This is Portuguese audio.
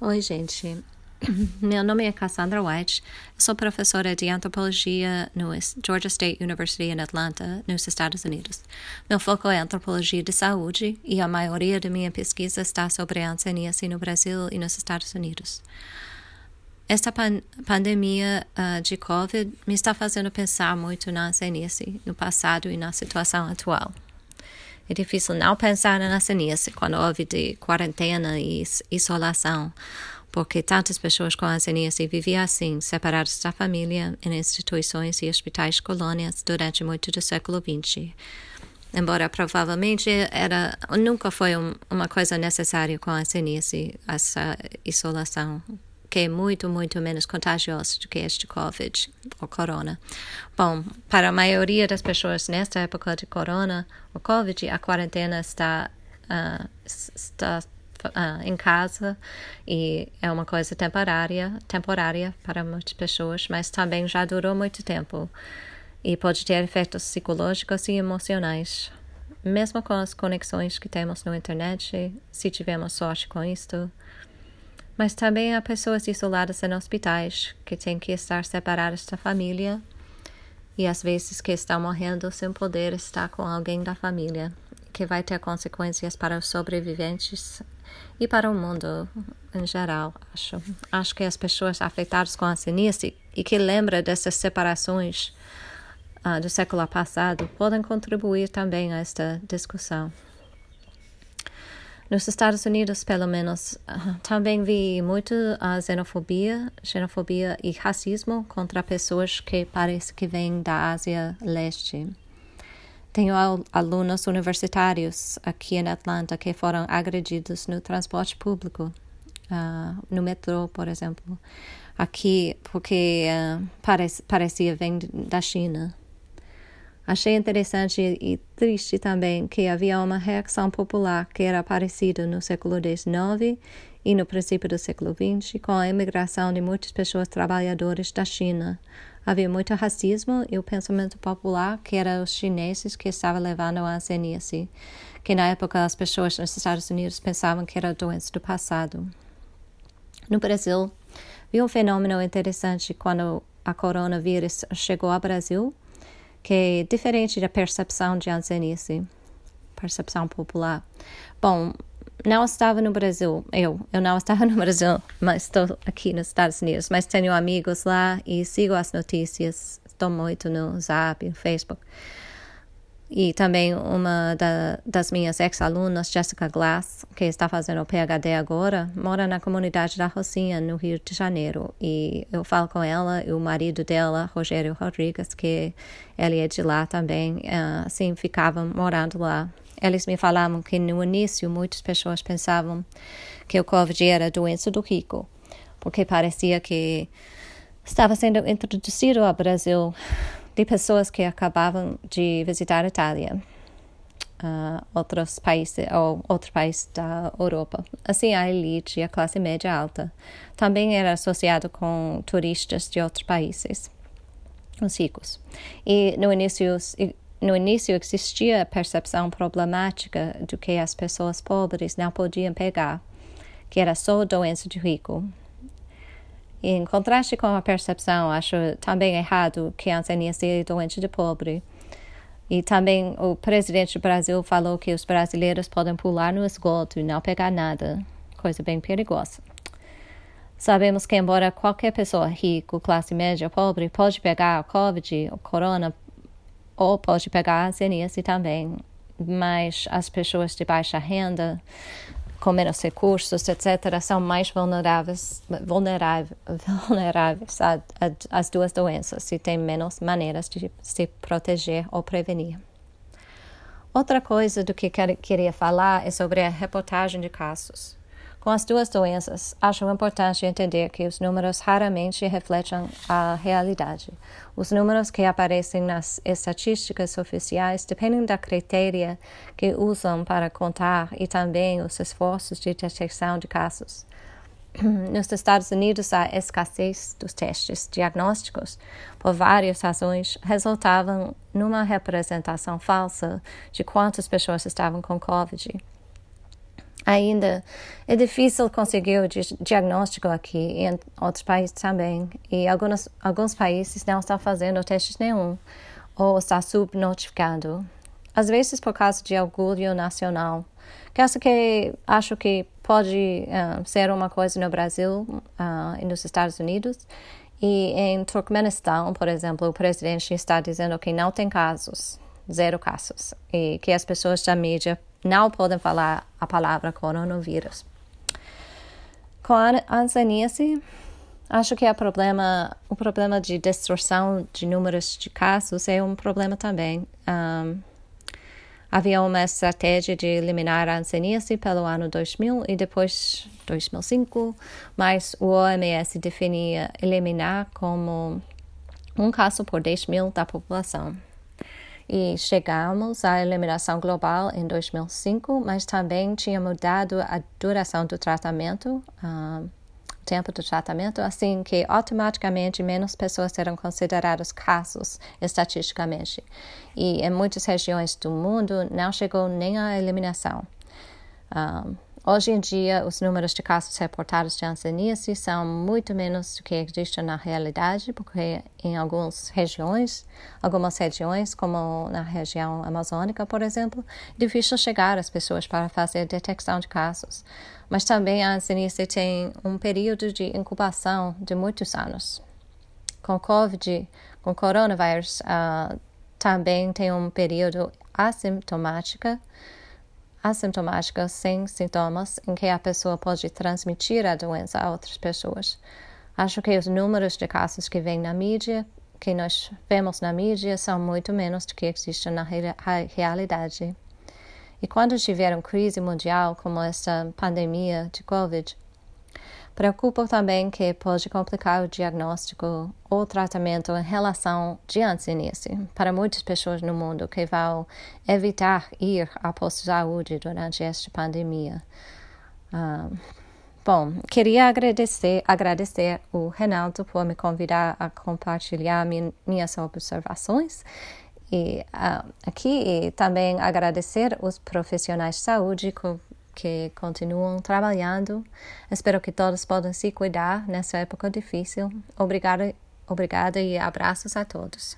Oi, gente. Meu nome é Cassandra White. sou professora de antropologia no Georgia State University em Atlanta, nos Estados Unidos. Meu foco é antropologia de saúde e a maioria da minha pesquisa está sobre a hanseníase no Brasil e nos Estados Unidos. Esta pan pandemia uh, de COVID me está fazendo pensar muito na hanseníase, no passado e na situação atual. É difícil não pensar na hanseníase quando houve de quarentena e isolação porque tantas pessoas com hanseníase viviam assim, separadas da família, em instituições e hospitais colônias durante muito do século XX. Embora provavelmente era nunca foi um, uma coisa necessária com a hanseníase, essa isolação, que é muito, muito menos contagiosa do que este Covid, ou Corona. Bom, para a maioria das pessoas nesta época de Corona, o Covid, a quarentena está, uh, está uh, em casa e é uma coisa temporária, temporária para muitas pessoas, mas também já durou muito tempo e pode ter efeitos psicológicos e emocionais. Mesmo com as conexões que temos na internet, se tivermos sorte com isto. Mas também há pessoas isoladas em hospitais que têm que estar separadas da família e às vezes que estão morrendo sem poder estar com alguém da família, que vai ter consequências para os sobreviventes e para o mundo em geral, acho. Acho que as pessoas afetadas com a sinise e que lembram dessas separações uh, do século passado podem contribuir também a esta discussão. Nos Estados Unidos, pelo menos, uh, também vi muito a xenofobia, xenofobia e racismo contra pessoas que parece que vêm da Ásia Leste. Tenho alunos universitários aqui em Atlanta que foram agredidos no transporte público, uh, no metrô, por exemplo, aqui porque uh, parece, parecia vir da China. Achei interessante e triste também que havia uma reação popular que era parecida no século XIX e no princípio do século XX com a imigração de muitas pessoas trabalhadoras da China Havia muito racismo e o pensamento popular que era os chineses que estavam levando a hanseníase, que na época as pessoas nos Estados Unidos pensavam que era doença do passado. No Brasil, vi um fenômeno interessante quando a coronavírus chegou ao Brasil, que é diferente da percepção de hanseníase, percepção popular. Bom, não estava no Brasil, eu, eu não estava no Brasil, mas estou aqui nos Estados Unidos, mas tenho amigos lá e sigo as notícias, estou muito no Zap, no Facebook. E também uma da, das minhas ex-alunas, Jessica Glass, que está fazendo o PhD agora, mora na comunidade da Rocinha, no Rio de Janeiro. E eu falo com ela e o marido dela, Rogério Rodrigues, que ele é de lá também, ah, assim, ficavam morando lá eles me falavam que no início muitas pessoas pensavam que o Covid era doença do rico, porque parecia que estava sendo introduzido ao Brasil de pessoas que acabavam de visitar a Itália, uh, outros países ou outro país da Europa. Assim, a elite e a classe média alta também era associado com turistas de outros países, os ricos. E no início no início existia a percepção problemática de que as pessoas pobres não podiam pegar, que era só doença de rico. E, em contraste com a percepção, acho também errado que a hanseníase é doente de pobre. E também o presidente do Brasil falou que os brasileiros podem pular no esgoto e não pegar nada, coisa bem perigosa. Sabemos que, embora qualquer pessoa rica, classe média ou pobre, pode pegar a Covid, o corona, ou pode pegar a zeníase também, mas as pessoas de baixa renda, com menos recursos, etc., são mais vulneráveis, vulneráveis, vulneráveis às duas doenças e têm menos maneiras de se proteger ou prevenir. Outra coisa do que queria falar é sobre a reportagem de casos. Com as duas doenças, acho importante entender que os números raramente refletem a realidade. Os números que aparecem nas estatísticas oficiais dependem da critéria que usam para contar e também os esforços de detecção de casos. Nos Estados Unidos, a escassez dos testes diagnósticos, por várias razões, resultavam numa representação falsa de quantas pessoas estavam com Covid. Ainda é difícil conseguir o diagnóstico aqui e em outros países também. E alguns, alguns países não estão fazendo testes nenhum ou está subnotificado. Às vezes por causa de orgulho nacional. Acho que, acho que pode uh, ser uma coisa no Brasil uh, e nos Estados Unidos. E em Turkmenistão, por exemplo, o presidente está dizendo que não tem casos, zero casos, e que as pessoas da mídia não podem falar a palavra coronavírus. Com a ancianice, acho que é problema, o problema de destruição de números de casos é um problema também. Um, havia uma estratégia de eliminar a ancianice pelo ano 2000 e depois 2005, mas o OMS definia eliminar como um caso por 10 mil da população e chegamos à eliminação global em 2005, mas também tinha mudado a duração do tratamento, uh, o tempo do tratamento, assim que automaticamente menos pessoas serão consideradas casos estatisticamente. E em muitas regiões do mundo não chegou nem à eliminação. Uh, Hoje em dia, os números de casos reportados de hanseníase são muito menos do que existem na realidade, porque em algumas regiões, algumas regiões, como na região amazônica, por exemplo, é difícil chegar às pessoas para fazer detecção de casos. Mas também a hanseníase tem um período de incubação de muitos anos. Com COVID, com coronavírus, uh, também tem um período assintomático assintomática sem sintomas em que a pessoa pode transmitir a doença a outras pessoas. Acho que os números de casos que vêm na mídia, que nós vemos na mídia, são muito menos do que existem na realidade. E quando tiver uma crise mundial como esta pandemia de Covid, Preocupa também que pode complicar o diagnóstico ou tratamento em relação de ancianice para muitas pessoas no mundo que vão evitar ir ao posto de saúde durante esta pandemia. Ah, bom, queria agradecer, agradecer o Renaldo por me convidar a compartilhar minhas observações e uh, aqui e também agradecer os profissionais de saúde que continuam trabalhando. Espero que todos possam se cuidar nessa época difícil. Obrigada, obrigada e abraços a todos.